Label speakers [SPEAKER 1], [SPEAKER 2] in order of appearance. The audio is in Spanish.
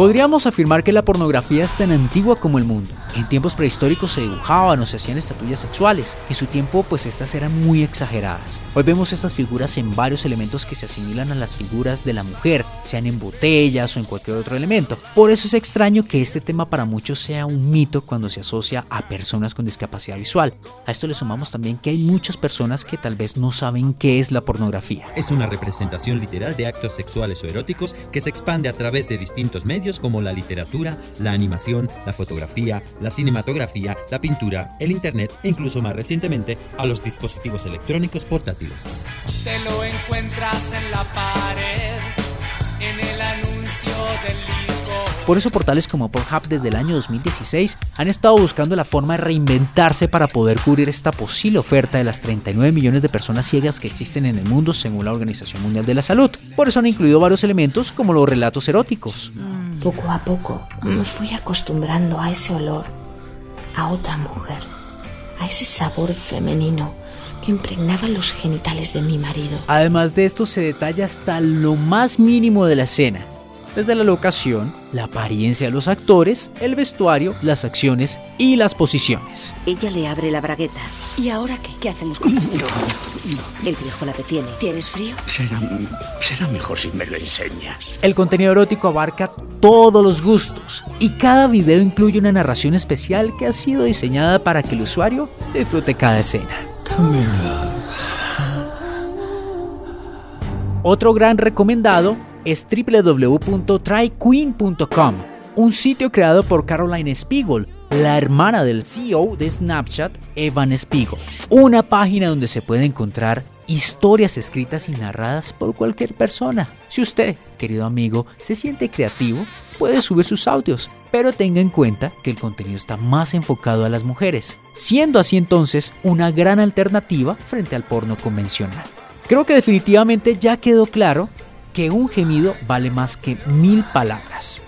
[SPEAKER 1] Podríamos afirmar que la pornografía es tan antigua como el mundo. En tiempos prehistóricos se dibujaban o se hacían estatuillas sexuales. En su tiempo, pues estas eran muy exageradas. Hoy vemos estas figuras en varios elementos que se asimilan a las figuras de la mujer, sean en botellas o en cualquier otro elemento. Por eso es extraño que este tema para muchos sea un mito cuando se asocia a personas con discapacidad visual. A esto le sumamos también que hay muchas personas que tal vez no saben qué es la pornografía.
[SPEAKER 2] Es una representación literal de actos sexuales o eróticos que se expande a través de distintos medios como la literatura, la animación, la fotografía, la cinematografía, la pintura, el internet e incluso más recientemente a los dispositivos electrónicos portátiles.
[SPEAKER 3] Te lo encuentras en la pared, en el anuncio del.
[SPEAKER 1] Por eso portales como Pornhub desde el año 2016 han estado buscando la forma de reinventarse para poder cubrir esta posible oferta de las 39 millones de personas ciegas que existen en el mundo según la Organización Mundial de la Salud. Por eso han incluido varios elementos como los relatos eróticos.
[SPEAKER 4] Poco a poco me fui acostumbrando a ese olor, a otra mujer, a ese sabor femenino que impregnaba los genitales de mi marido.
[SPEAKER 1] Además de esto se detalla hasta lo más mínimo de la escena, desde la locación, la apariencia de los actores, el vestuario, las acciones y las posiciones.
[SPEAKER 5] Ella le abre la bragueta. ¿Y ahora qué? ¿Qué hacemos con esto? El viejo la detiene. ¿Tienes frío?
[SPEAKER 6] Será, será mejor si me lo enseñas.
[SPEAKER 1] El contenido erótico abarca todos los gustos y cada video incluye una narración especial que ha sido diseñada para que el usuario disfrute cada escena. Otro gran recomendado es www.tryqueen.com, un sitio creado por Caroline Spiegel, la hermana del CEO de Snapchat, Evan Spiegel. Una página donde se puede encontrar historias escritas y narradas por cualquier persona. Si usted, querido amigo, se siente creativo, puede subir sus audios, pero tenga en cuenta que el contenido está más enfocado a las mujeres, siendo así entonces una gran alternativa frente al porno convencional. Creo que definitivamente ya quedó claro que un gemido vale más que mil palabras.